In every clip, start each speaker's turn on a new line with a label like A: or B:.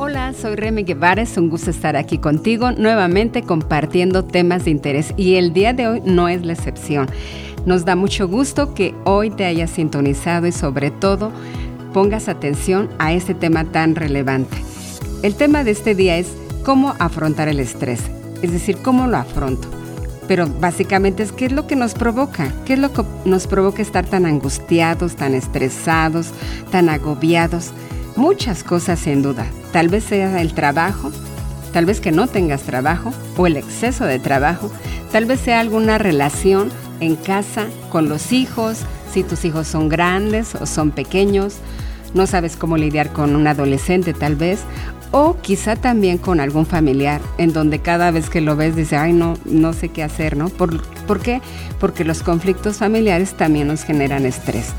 A: Hola, soy Remy Guevara, es un gusto estar aquí contigo nuevamente compartiendo temas de interés y el día de hoy no es la excepción. Nos da mucho gusto que hoy te hayas sintonizado y sobre todo pongas atención a este tema tan relevante. El tema de este día es cómo afrontar el estrés, es decir, cómo lo afronto. Pero básicamente es qué es lo que nos provoca, qué es lo que nos provoca estar tan angustiados, tan estresados, tan agobiados. Muchas cosas sin duda. Tal vez sea el trabajo, tal vez que no tengas trabajo o el exceso de trabajo, tal vez sea alguna relación en casa con los hijos, si tus hijos son grandes o son pequeños, no sabes cómo lidiar con un adolescente tal vez, o quizá también con algún familiar en donde cada vez que lo ves dice, ay no, no sé qué hacer, ¿no? ¿Por, ¿Por qué? Porque los conflictos familiares también nos generan estrés.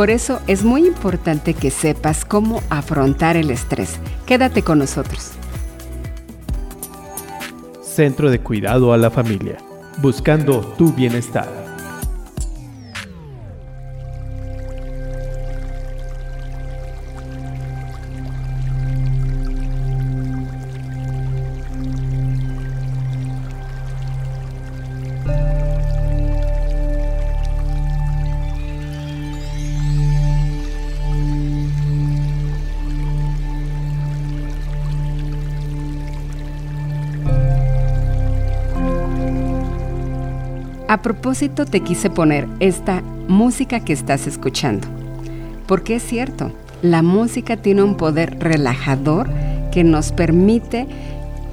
A: Por eso es muy importante que sepas cómo afrontar el estrés. Quédate con nosotros.
B: Centro de Cuidado a la Familia, buscando tu bienestar.
A: A propósito te quise poner esta música que estás escuchando, porque es cierto, la música tiene un poder relajador que nos permite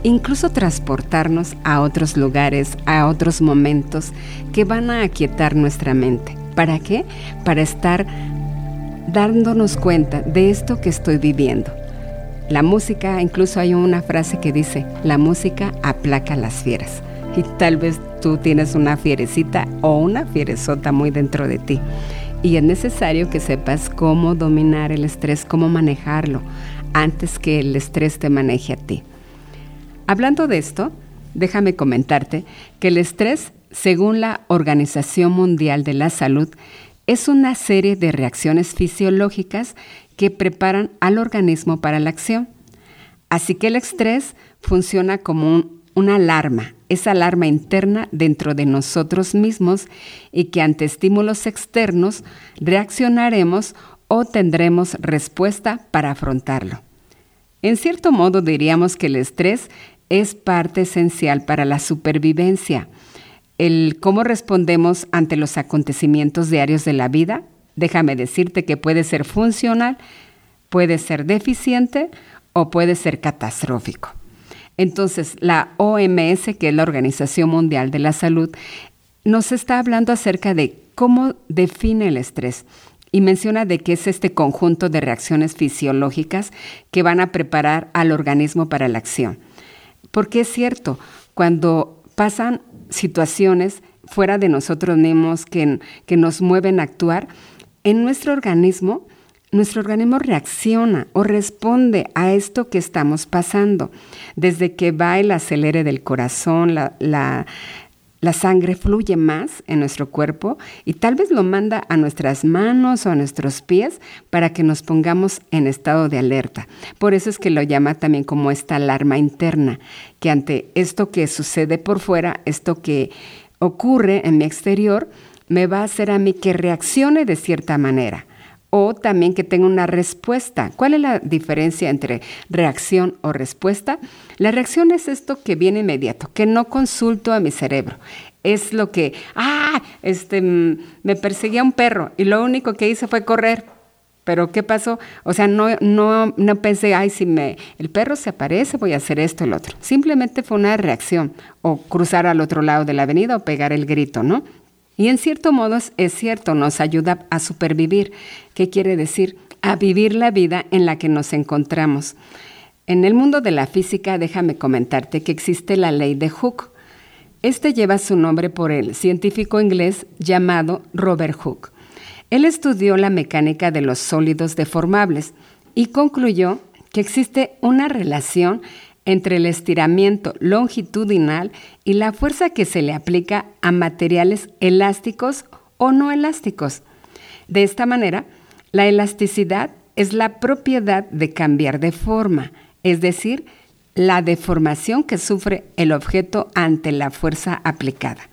A: incluso transportarnos a otros lugares, a otros momentos que van a aquietar nuestra mente. ¿Para qué? Para estar dándonos cuenta de esto que estoy viviendo. La música, incluso hay una frase que dice, la música aplaca las fieras y tal vez tú tienes una fierecita o una fieresota muy dentro de ti. Y es necesario que sepas cómo dominar el estrés, cómo manejarlo, antes que el estrés te maneje a ti. Hablando de esto, déjame comentarte que el estrés, según la Organización Mundial de la Salud, es una serie de reacciones fisiológicas que preparan al organismo para la acción. Así que el estrés funciona como un una alarma, esa alarma interna dentro de nosotros mismos y que ante estímulos externos reaccionaremos o tendremos respuesta para afrontarlo. En cierto modo diríamos que el estrés es parte esencial para la supervivencia. El cómo respondemos ante los acontecimientos diarios de la vida, déjame decirte que puede ser funcional, puede ser deficiente o puede ser catastrófico. Entonces, la OMS, que es la Organización Mundial de la Salud, nos está hablando acerca de cómo define el estrés y menciona de qué es este conjunto de reacciones fisiológicas que van a preparar al organismo para la acción. Porque es cierto, cuando pasan situaciones fuera de nosotros mismos que, que nos mueven a actuar, en nuestro organismo nuestro organismo reacciona o responde a esto que estamos pasando. Desde que va el acelere del corazón, la, la, sangre fluye más en nuestro cuerpo y tal vez lo manda a nuestras manos o a nuestros pies para que nos pongamos en estado de alerta. Por eso es que lo llama también como esta alarma interna, que ante esto que sucede por fuera, esto que ocurre en mi exterior, me va a hacer a mí que reaccione de cierta manera o también que tenga una respuesta. ¿Cuál es la diferencia entre reacción o respuesta? La reacción es esto que viene inmediato, que no consulto a mi cerebro. Es lo que, ah, este, mm, me perseguía un perro y lo único que hice fue correr. Pero ¿qué pasó? O sea, no, no, no pensé, ay, si me, el perro se aparece, voy a hacer esto, el otro. Simplemente fue una reacción, o cruzar al otro lado de la avenida o pegar el grito, ¿no? Y en cierto modo es cierto, nos ayuda a supervivir. ¿Qué quiere decir? A vivir la vida en la que nos encontramos. En el mundo de la física, déjame comentarte que existe la ley de Hooke. Este lleva su nombre por el científico inglés llamado Robert Hooke. Él estudió la mecánica de los sólidos deformables y concluyó que existe una relación entre el estiramiento longitudinal y la fuerza que se le aplica a materiales elásticos o no elásticos. De esta manera, la elasticidad es la propiedad de cambiar de forma, es decir, la deformación que sufre el objeto ante la fuerza aplicada.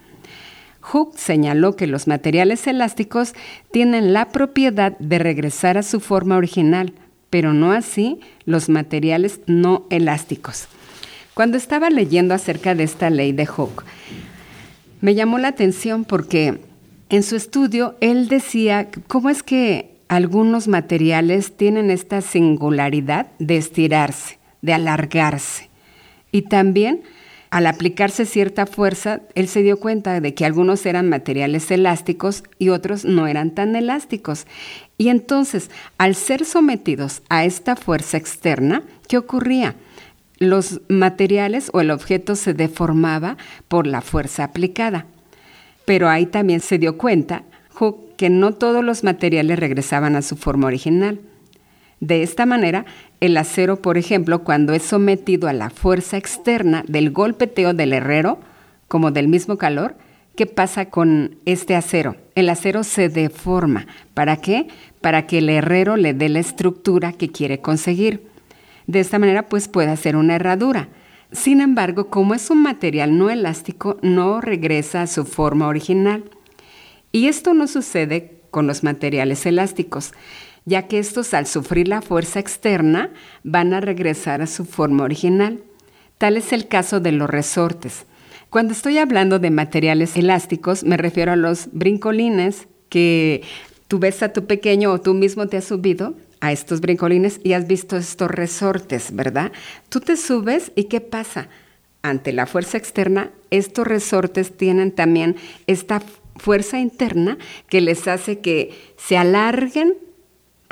A: Hooke señaló que los materiales elásticos tienen la propiedad de regresar a su forma original, pero no así los materiales no elásticos. Cuando estaba leyendo acerca de esta ley de Hooke, me llamó la atención porque en su estudio él decía cómo es que algunos materiales tienen esta singularidad de estirarse, de alargarse. Y también al aplicarse cierta fuerza, él se dio cuenta de que algunos eran materiales elásticos y otros no eran tan elásticos. Y entonces, al ser sometidos a esta fuerza externa, ¿qué ocurría? Los materiales o el objeto se deformaba por la fuerza aplicada. Pero ahí también se dio cuenta que no todos los materiales regresaban a su forma original. De esta manera, el acero, por ejemplo, cuando es sometido a la fuerza externa del golpeteo del herrero, como del mismo calor, ¿qué pasa con este acero? El acero se deforma. ¿Para qué? Para que el herrero le dé la estructura que quiere conseguir. De esta manera, pues puede hacer una herradura. Sin embargo, como es un material no elástico, no regresa a su forma original. Y esto no sucede con los materiales elásticos ya que estos al sufrir la fuerza externa van a regresar a su forma original. Tal es el caso de los resortes. Cuando estoy hablando de materiales elásticos, me refiero a los brincolines que tú ves a tu pequeño o tú mismo te has subido a estos brincolines y has visto estos resortes, ¿verdad? Tú te subes y ¿qué pasa? Ante la fuerza externa, estos resortes tienen también esta fuerza interna que les hace que se alarguen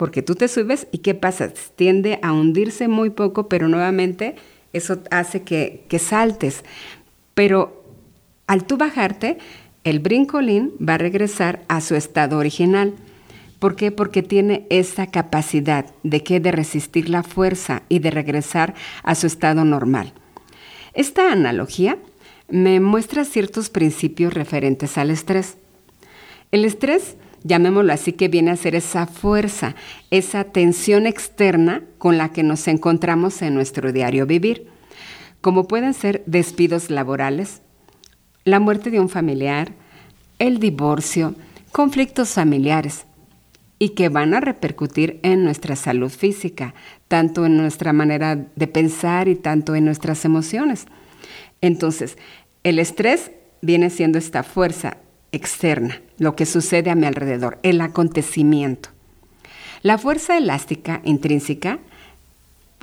A: porque tú te subes y ¿qué pasa? Tiende a hundirse muy poco, pero nuevamente eso hace que, que saltes. Pero al tú bajarte, el brincolín va a regresar a su estado original. ¿Por qué? Porque tiene esa capacidad de que de resistir la fuerza y de regresar a su estado normal. Esta analogía me muestra ciertos principios referentes al estrés. El estrés llamémoslo así, que viene a ser esa fuerza, esa tensión externa con la que nos encontramos en nuestro diario vivir, como pueden ser despidos laborales, la muerte de un familiar, el divorcio, conflictos familiares, y que van a repercutir en nuestra salud física, tanto en nuestra manera de pensar y tanto en nuestras emociones. Entonces, el estrés viene siendo esta fuerza externa, lo que sucede a mi alrededor, el acontecimiento. La fuerza elástica intrínseca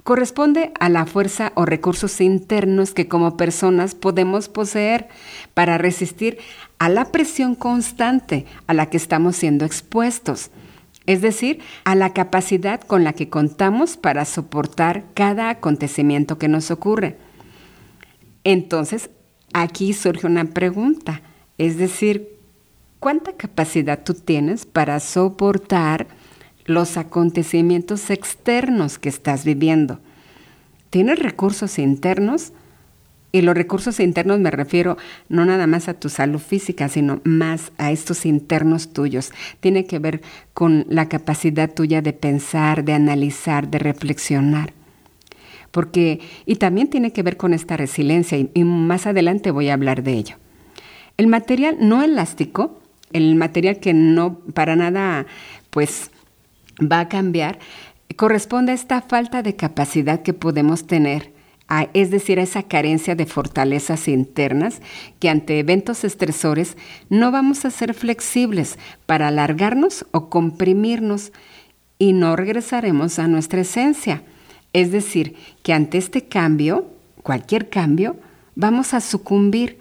A: corresponde a la fuerza o recursos internos que como personas podemos poseer para resistir a la presión constante a la que estamos siendo expuestos, es decir, a la capacidad con la que contamos para soportar cada acontecimiento que nos ocurre. Entonces, aquí surge una pregunta, es decir, ¿Cuánta capacidad tú tienes para soportar los acontecimientos externos que estás viviendo? ¿Tienes recursos internos? Y los recursos internos me refiero no nada más a tu salud física, sino más a estos internos tuyos. Tiene que ver con la capacidad tuya de pensar, de analizar, de reflexionar. Porque, y también tiene que ver con esta resiliencia, y, y más adelante voy a hablar de ello. El material no elástico el material que no para nada pues va a cambiar, corresponde a esta falta de capacidad que podemos tener, es decir, a esa carencia de fortalezas internas que ante eventos estresores no vamos a ser flexibles para alargarnos o comprimirnos y no regresaremos a nuestra esencia. Es decir, que ante este cambio, cualquier cambio, vamos a sucumbir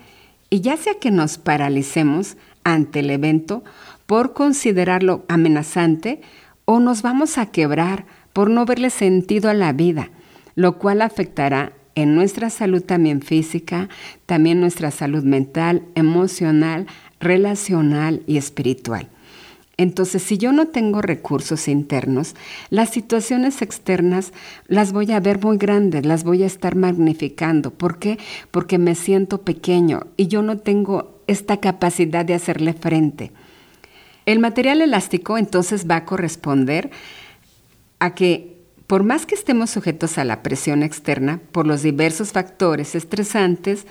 A: y ya sea que nos paralicemos, ante el evento por considerarlo amenazante o nos vamos a quebrar por no verle sentido a la vida, lo cual afectará en nuestra salud también física, también nuestra salud mental, emocional, relacional y espiritual. Entonces, si yo no tengo recursos internos, las situaciones externas las voy a ver muy grandes, las voy a estar magnificando. ¿Por qué? Porque me siento pequeño y yo no tengo esta capacidad de hacerle frente. El material elástico entonces va a corresponder a que por más que estemos sujetos a la presión externa por los diversos factores estresantes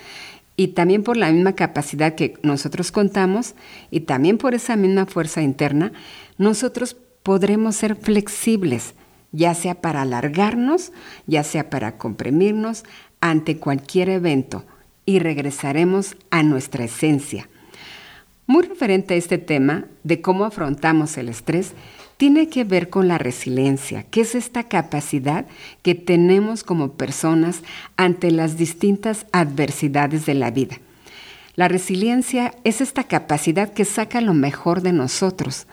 A: y también por la misma capacidad que nosotros contamos y también por esa misma fuerza interna, nosotros podremos ser flexibles, ya sea para alargarnos, ya sea para comprimirnos ante cualquier evento y regresaremos a nuestra esencia. Muy referente a este tema de cómo afrontamos el estrés, tiene que ver con la resiliencia, que es esta capacidad que tenemos como personas ante las distintas adversidades de la vida. La resiliencia es esta capacidad que saca lo mejor de nosotros,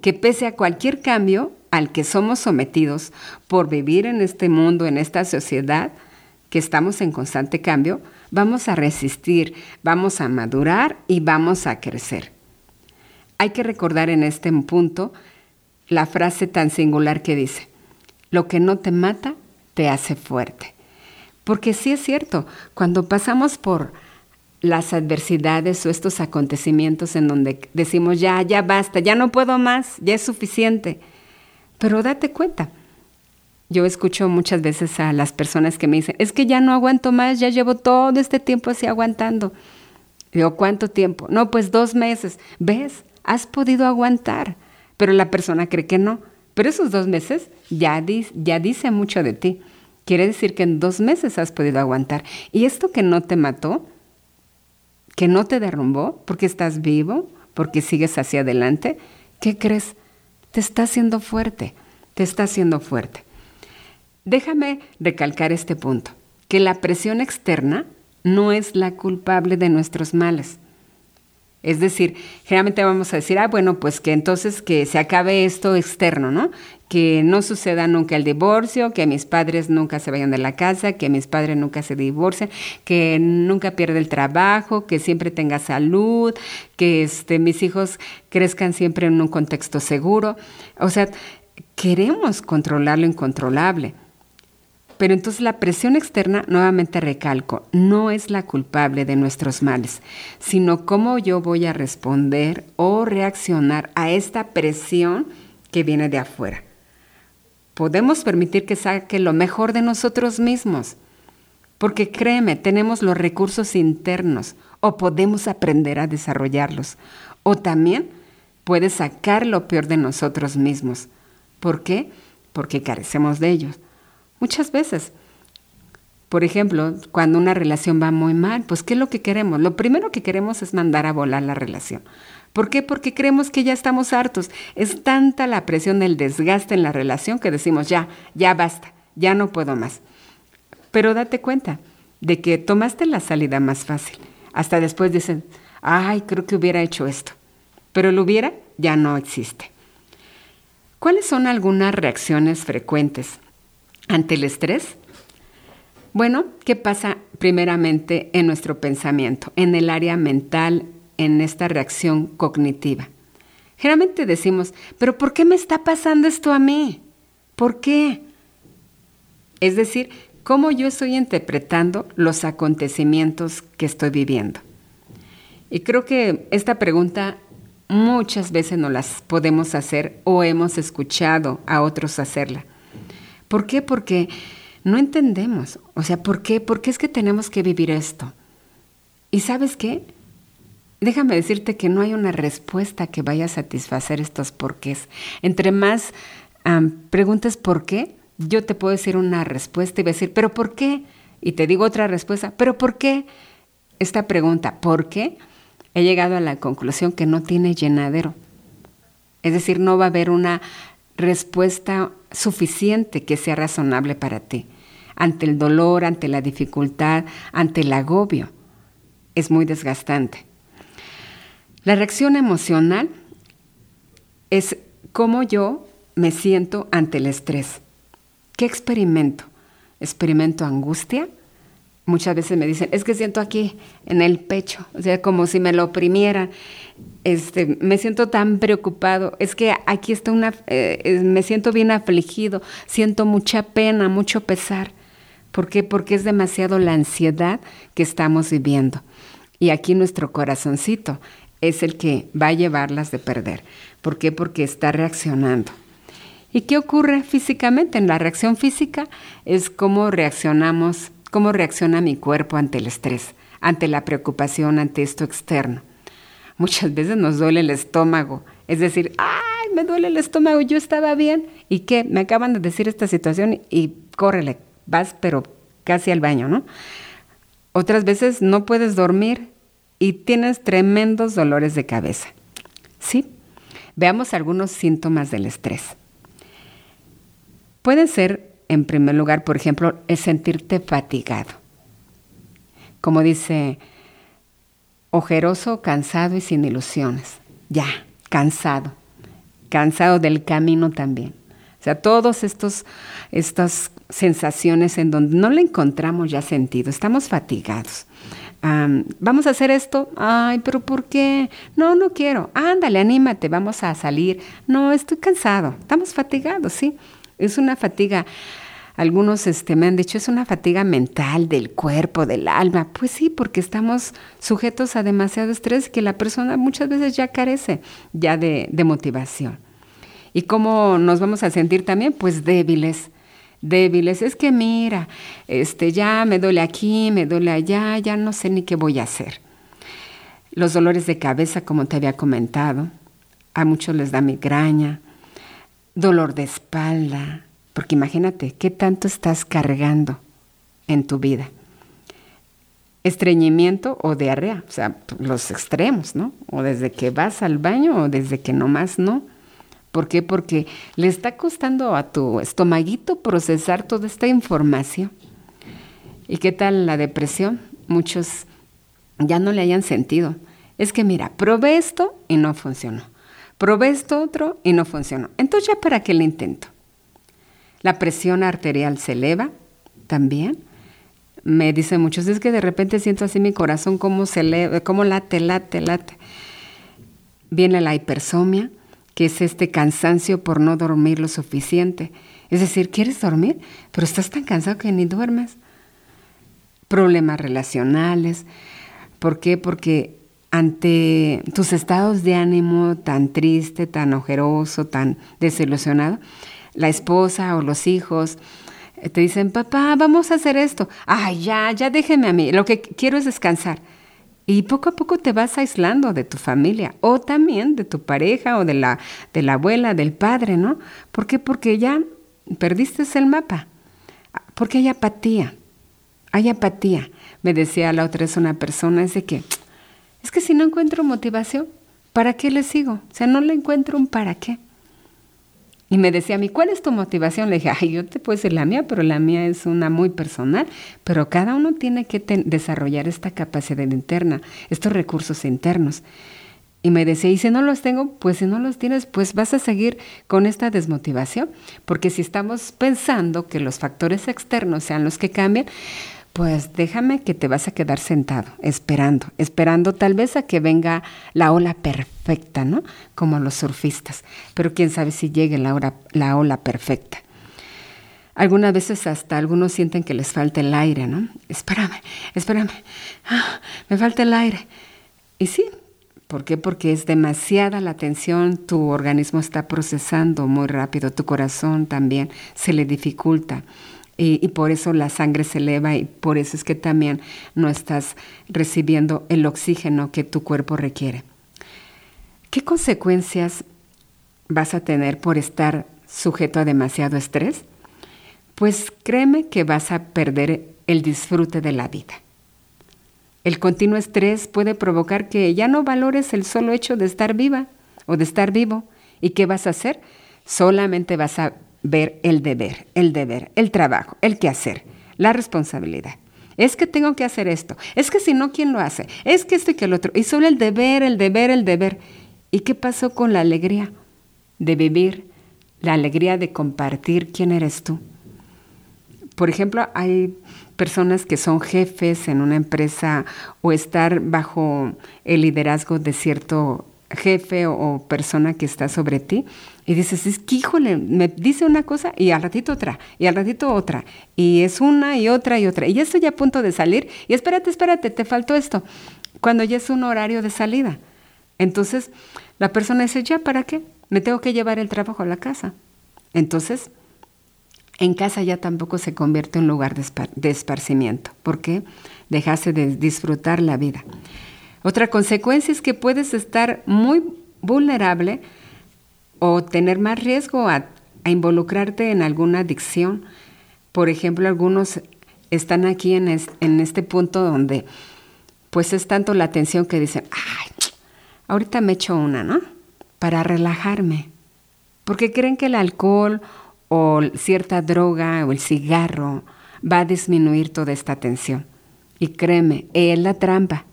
A: que pese a cualquier cambio al que somos sometidos por vivir en este mundo, en esta sociedad, que estamos en constante cambio, vamos a resistir, vamos a madurar y vamos a crecer. Hay que recordar en este punto la frase tan singular que dice, lo que no te mata te hace fuerte. Porque sí es cierto, cuando pasamos por las adversidades o estos acontecimientos en donde decimos, ya, ya basta, ya no puedo más, ya es suficiente. Pero date cuenta, yo escucho muchas veces a las personas que me dicen, es que ya no aguanto más, ya llevo todo este tiempo así aguantando. Digo, ¿cuánto tiempo? No, pues dos meses. ¿Ves? Has podido aguantar pero la persona cree que no. Pero esos dos meses ya, ya dice mucho de ti. Quiere decir que en dos meses has podido aguantar. Y esto que no te mató, que no te derrumbó, porque estás vivo, porque sigues hacia adelante, ¿qué crees? Te está haciendo fuerte, te está haciendo fuerte. Déjame recalcar este punto, que la presión externa no es la culpable de nuestros males. Es decir, generalmente vamos a decir, ah, bueno, pues que entonces que se acabe esto externo, ¿no? Que no suceda nunca el divorcio, que mis padres nunca se vayan de la casa, que mis padres nunca se divorcien, que nunca pierda el trabajo, que siempre tenga salud, que este, mis hijos crezcan siempre en un contexto seguro. O sea, queremos controlar lo incontrolable. Pero entonces la presión externa, nuevamente recalco, no es la culpable de nuestros males, sino cómo yo voy a responder o reaccionar a esta presión que viene de afuera. Podemos permitir que saque lo mejor de nosotros mismos, porque créeme, tenemos los recursos internos o podemos aprender a desarrollarlos. O también puede sacar lo peor de nosotros mismos. ¿Por qué? Porque carecemos de ellos. Muchas veces. Por ejemplo, cuando una relación va muy mal, pues ¿qué es lo que queremos? Lo primero que queremos es mandar a volar la relación. ¿Por qué? Porque creemos que ya estamos hartos. Es tanta la presión del desgaste en la relación que decimos, ya, ya basta, ya no puedo más. Pero date cuenta de que tomaste la salida más fácil. Hasta después dicen, ay, creo que hubiera hecho esto. Pero el hubiera ya no existe. ¿Cuáles son algunas reacciones frecuentes ante el estrés? Bueno, ¿qué pasa primeramente en nuestro pensamiento, en el área mental, en esta reacción cognitiva? Generalmente decimos, pero ¿por qué me está pasando esto a mí? ¿Por qué? Es decir, ¿cómo yo estoy interpretando los acontecimientos que estoy viviendo? Y creo que esta pregunta muchas veces no las podemos hacer o hemos escuchado a otros hacerla. ¿Por qué? Porque no entendemos. O sea, ¿por qué? ¿Por qué es que tenemos que vivir esto? ¿Y sabes qué? Déjame decirte que no hay una respuesta que vaya a satisfacer estos porqués. Entre más preguntas por qué, yo te puedo decir una respuesta y decir, ¿pero por qué? Y te digo otra respuesta, ¿pero por qué? Esta pregunta, ¿por qué? He llegado a la conclusión que no tiene llenadero. Es decir, no va a haber una respuesta suficiente que sea razonable para ti. Ante el dolor, ante la dificultad, ante el agobio, es muy desgastante. La reacción emocional es cómo yo me siento ante el estrés. ¿Qué experimento? ¿Experimento angustia? Muchas veces me dicen, es que siento aquí en el pecho, o sea, como si me lo oprimieran. Este, me siento tan preocupado, es que aquí está una, eh, me siento bien afligido, siento mucha pena, mucho pesar. ¿Por qué? Porque es demasiado la ansiedad que estamos viviendo. Y aquí nuestro corazoncito es el que va a llevarlas de perder. ¿Por qué? Porque está reaccionando. ¿Y qué ocurre físicamente? En la reacción física es cómo reaccionamos, cómo reacciona mi cuerpo ante el estrés, ante la preocupación, ante esto externo. Muchas veces nos duele el estómago, es decir, ay, me duele el estómago, yo estaba bien, ¿y qué? Me acaban de decir esta situación y córrele, vas pero casi al baño, ¿no? Otras veces no puedes dormir y tienes tremendos dolores de cabeza. ¿Sí? Veamos algunos síntomas del estrés. Puede ser, en primer lugar, por ejemplo, el sentirte fatigado. Como dice, ojeroso, cansado y sin ilusiones. Ya, cansado. Cansado del camino también. O sea, estos estas sensaciones en donde no le encontramos ya sentido, estamos fatigados. vamos a hacer esto, ay, pero ¿por qué? No, no quiero. Ándale, anímate, vamos a salir. No, estoy cansado, estamos fatigados, sí. Es una fatiga. Algunos este, me han dicho, es una fatiga mental del cuerpo, del alma. Pues sí, porque estamos sujetos a demasiado estrés que la persona muchas veces ya carece ya de, de motivación. ¿Y cómo nos vamos a sentir también? Pues débiles débiles. Es que mira, este, ya me duele aquí, me duele allá, ya no sé ni qué voy a hacer. Los dolores de cabeza, como te había comentado, a muchos les da migraña, dolor de espalda, porque imagínate, ¿qué tanto estás cargando en tu vida? Estreñimiento o diarrea, o sea, los extremos, ¿no? O desde que vas al baño o desde que nomás no. ¿Por qué? Porque le está costando a tu estomaguito procesar toda esta información. ¿Y qué tal la depresión? Muchos ya no le hayan sentido. Es que mira, probé esto y no funcionó. Probé esto otro y no funcionó. Entonces ya para qué le intento. La presión arterial se eleva también. Me dicen muchos, es que de repente siento así mi corazón como se eleva, como late, late, late. Viene la hipersomia, que es este cansancio por no dormir lo suficiente. Es decir, quieres dormir, pero estás tan cansado que ni duermes. Problemas relacionales. ¿Por qué? Porque ante tus estados de ánimo tan triste, tan ojeroso, tan desilusionado, la esposa o los hijos eh, te dicen, papá, vamos a hacer esto. Ay, ya, ya déjeme a mí. Lo que quiero es descansar. Y poco a poco te vas aislando de tu familia o también de tu pareja o de la, de la abuela, del padre, ¿no? ¿Por qué? Porque ya perdiste el mapa. Porque hay apatía. Hay apatía. Me decía la otra vez una persona, es de que, es que si no encuentro motivación, ¿para qué le sigo? O sea, no le encuentro un para qué. Y me decía a mí, ¿cuál es tu motivación? Le dije, ay, yo te puedo decir la mía, pero la mía es una muy personal. Pero cada uno tiene que desarrollar esta capacidad interna, estos recursos internos. Y me decía, y si no los tengo, pues si no los tienes, pues vas a seguir con esta desmotivación. Porque si estamos pensando que los factores externos sean los que cambian, pues déjame que te vas a quedar sentado, esperando, esperando tal vez a que venga la ola perfecta, ¿no? Como los surfistas. Pero quién sabe si llegue la, hora, la ola perfecta. Algunas veces hasta algunos sienten que les falta el aire, ¿no? Espérame, espérame, ah, me falta el aire. Y sí, ¿por qué? Porque es demasiada la tensión, tu organismo está procesando muy rápido, tu corazón también se le dificulta y, por eso la sangre se eleva y por eso es que también no estás recibiendo el oxígeno que tu cuerpo requiere. ¿Qué consecuencias vas a tener por estar sujeto a demasiado estrés? Pues créeme que vas a perder el disfrute de la vida. El continuo estrés puede provocar que ya no valores el solo hecho de estar viva o de estar vivo. ¿Y qué vas a hacer? Solamente vas a ver el deber, el deber, el trabajo, el qué hacer, la responsabilidad. Es que tengo que hacer esto. Es que si no, ¿quién lo hace? Es que esto y que el otro. Y solo el deber, el deber, el deber. ¿Y qué pasó con la alegría de vivir? La alegría de compartir quién eres tú. Por ejemplo, hay personas que son jefes en una empresa o estar bajo el liderazgo de cierto jefe o, persona que está sobre ti y dices, es que híjole, me dice una cosa y al ratito otra, y al ratito otra, y es una y otra y otra, y ya estoy a punto de salir, y espérate, espérate, te faltó esto, cuando ya es un horario de salida. Entonces, la persona dice, ya, ¿para qué? Me tengo que llevar el trabajo a la casa. Entonces, en casa ya tampoco se convierte en un lugar de, esparcimiento, porque dejaste de disfrutar la vida. Otra consecuencia es que puedes estar muy vulnerable o tener más riesgo a, involucrarte en alguna adicción. Por ejemplo, algunos están aquí en, en este punto donde pues es tanto la atención que dicen, ay, ahorita me echo una, ¿no? Para relajarme. Porque creen que el alcohol o cierta droga o el cigarro va a disminuir toda esta tensión. Y créeme, es la trampa.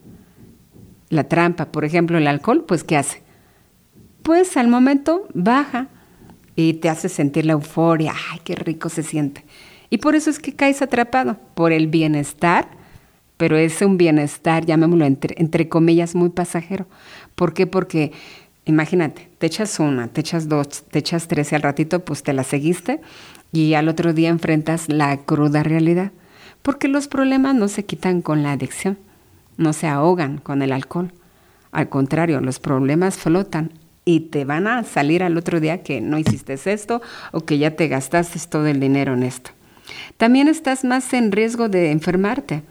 A: La trampa, por ejemplo, el alcohol, pues ¿qué hace? Pues al momento baja y te hace sentir la euforia, ay, qué rico se siente. Y por eso es que caes atrapado, por el bienestar, pero es un bienestar, llamémoslo entre, entre comillas, muy pasajero. ¿Por qué? Porque imagínate, te echas una, te echas dos, te echas tres y al ratito pues te la seguiste y al otro día enfrentas la cruda realidad. Porque los problemas no se quitan con la adicción, no se ahogan con el alcohol. Al contrario, los problemas flotan y te van a salir al otro día que no hiciste esto o que ya te gastaste todo el dinero en esto. También estás más en riesgo de enfermarte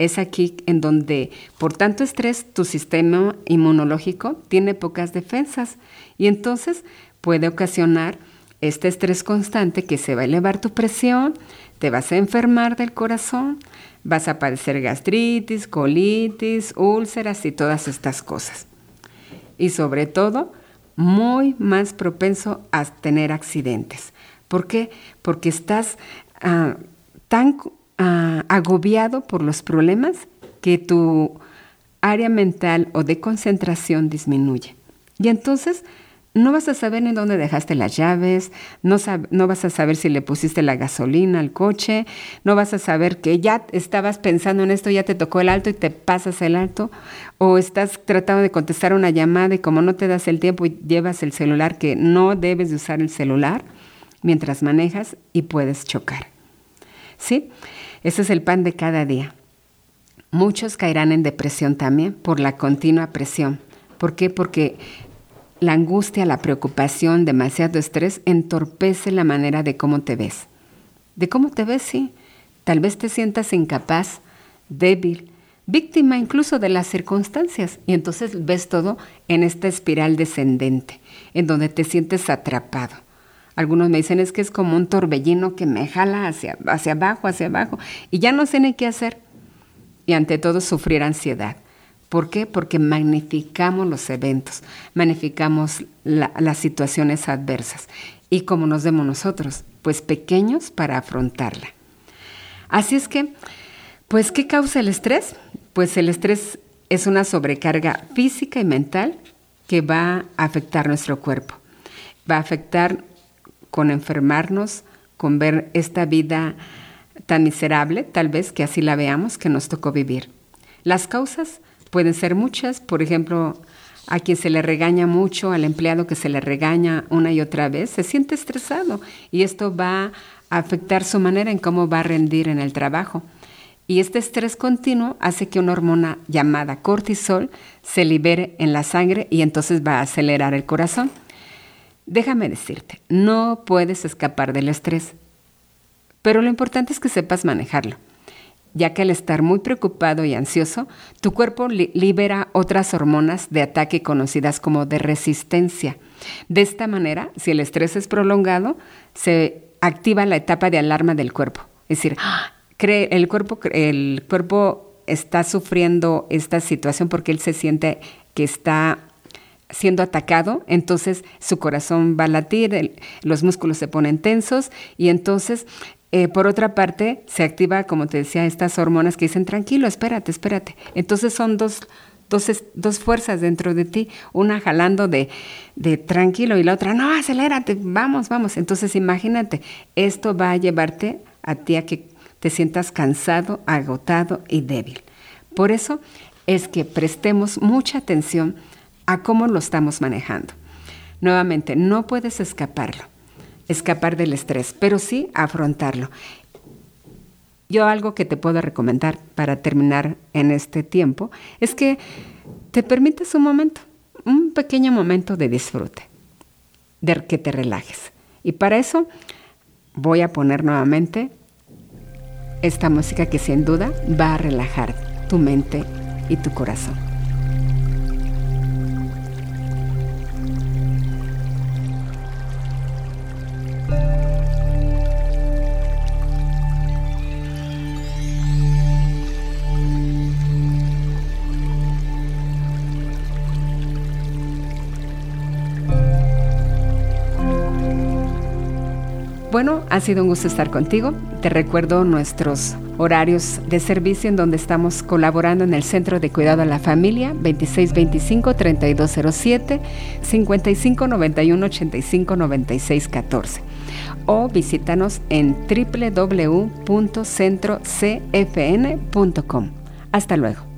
A: es aquí en donde por tanto estrés tu sistema inmunológico tiene pocas defensas y entonces puede ocasionar este estrés constante que se va a elevar tu presión, te vas a enfermar del corazón, vas a padecer gastritis, colitis, úlceras y todas estas cosas. Y sobre todo, muy más propenso a tener accidentes. ¿Por qué? Porque estás ah, tan agobiado por los problemas que tu área mental o de concentración disminuye. Y entonces no vas a saber en dónde dejaste las llaves, no, no, vas a saber si le pusiste la gasolina al coche, no vas a saber que ya estabas pensando en esto, ya te tocó el alto y te pasas el alto, o estás tratando de contestar una llamada y como no te das el tiempo y llevas el celular, que no debes de usar el celular mientras manejas y puedes chocar. ¿Sí? Ese es el pan de cada día. Muchos caerán en depresión también por la continua presión. ¿Por qué? Porque la angustia, la preocupación, demasiado estrés entorpece la manera de cómo te ves. De cómo te ves, sí. Tal vez te sientas incapaz, débil, víctima incluso de las circunstancias. Y entonces ves todo en esta espiral descendente, en donde te sientes atrapado. Algunos me dicen es que es como un torbellino que me jala hacia, hacia abajo, hacia abajo, y ya no sé ni qué hacer. Y ante todo sufrir ansiedad. ¿Por qué? Porque magnificamos los eventos, magnificamos las situaciones adversas. ¿Y como nos vemos nosotros? Pues pequeños para afrontarla. Así es que, pues, ¿qué causa el estrés? Pues el estrés es una sobrecarga física y mental que va a afectar nuestro cuerpo. Va a afectar con enfermarnos, con ver esta vida tan miserable, tal vez que así la veamos, que nos tocó vivir. Las causas pueden ser muchas, por ejemplo, a quien se le regaña mucho, al empleado que se le regaña una y otra vez, se siente estresado y esto va a afectar su manera en cómo va a rendir en el trabajo. Y este estrés continuo hace que una hormona llamada cortisol se libere en la sangre y entonces va a acelerar el corazón. Déjame decirte, no puedes escapar del estrés, pero lo importante es que sepas manejarlo, ya que al estar muy preocupado y ansioso, tu cuerpo libera otras hormonas de ataque conocidas como de resistencia. De esta manera, si el estrés es prolongado, se activa la etapa de alarma del cuerpo. Es decir, cree, el, cuerpo, el cuerpo está sufriendo esta situación porque él se siente que está siendo atacado, entonces su corazón va a latir, los músculos se ponen tensos y entonces, eh, por otra parte, se activa, como te decía, estas hormonas que dicen, tranquilo, espérate, espérate. Entonces son dos, dos, fuerzas dentro de ti, una jalando de, de tranquilo y la otra, no, acelérate, vamos, vamos. Entonces imagínate, esto va a llevarte a ti a que te sientas cansado, agotado y débil. Por eso es que prestemos mucha atención a cómo lo estamos manejando. Nuevamente, no puedes escaparlo, escapar del estrés, pero sí afrontarlo. Yo algo que te puedo recomendar para terminar en este tiempo es que te permitas un momento, un pequeño momento de disfrute, de que te relajes. Y para eso voy a poner nuevamente esta música que sin duda va a relajar tu mente y tu corazón. Bueno, ha sido un gusto estar contigo. Te recuerdo nuestros horarios de servicio en donde estamos colaborando en el Centro de Cuidado a la Familia 2625-3207, 5591-859614 o visítanos en www.centrocfn.com. Hasta luego.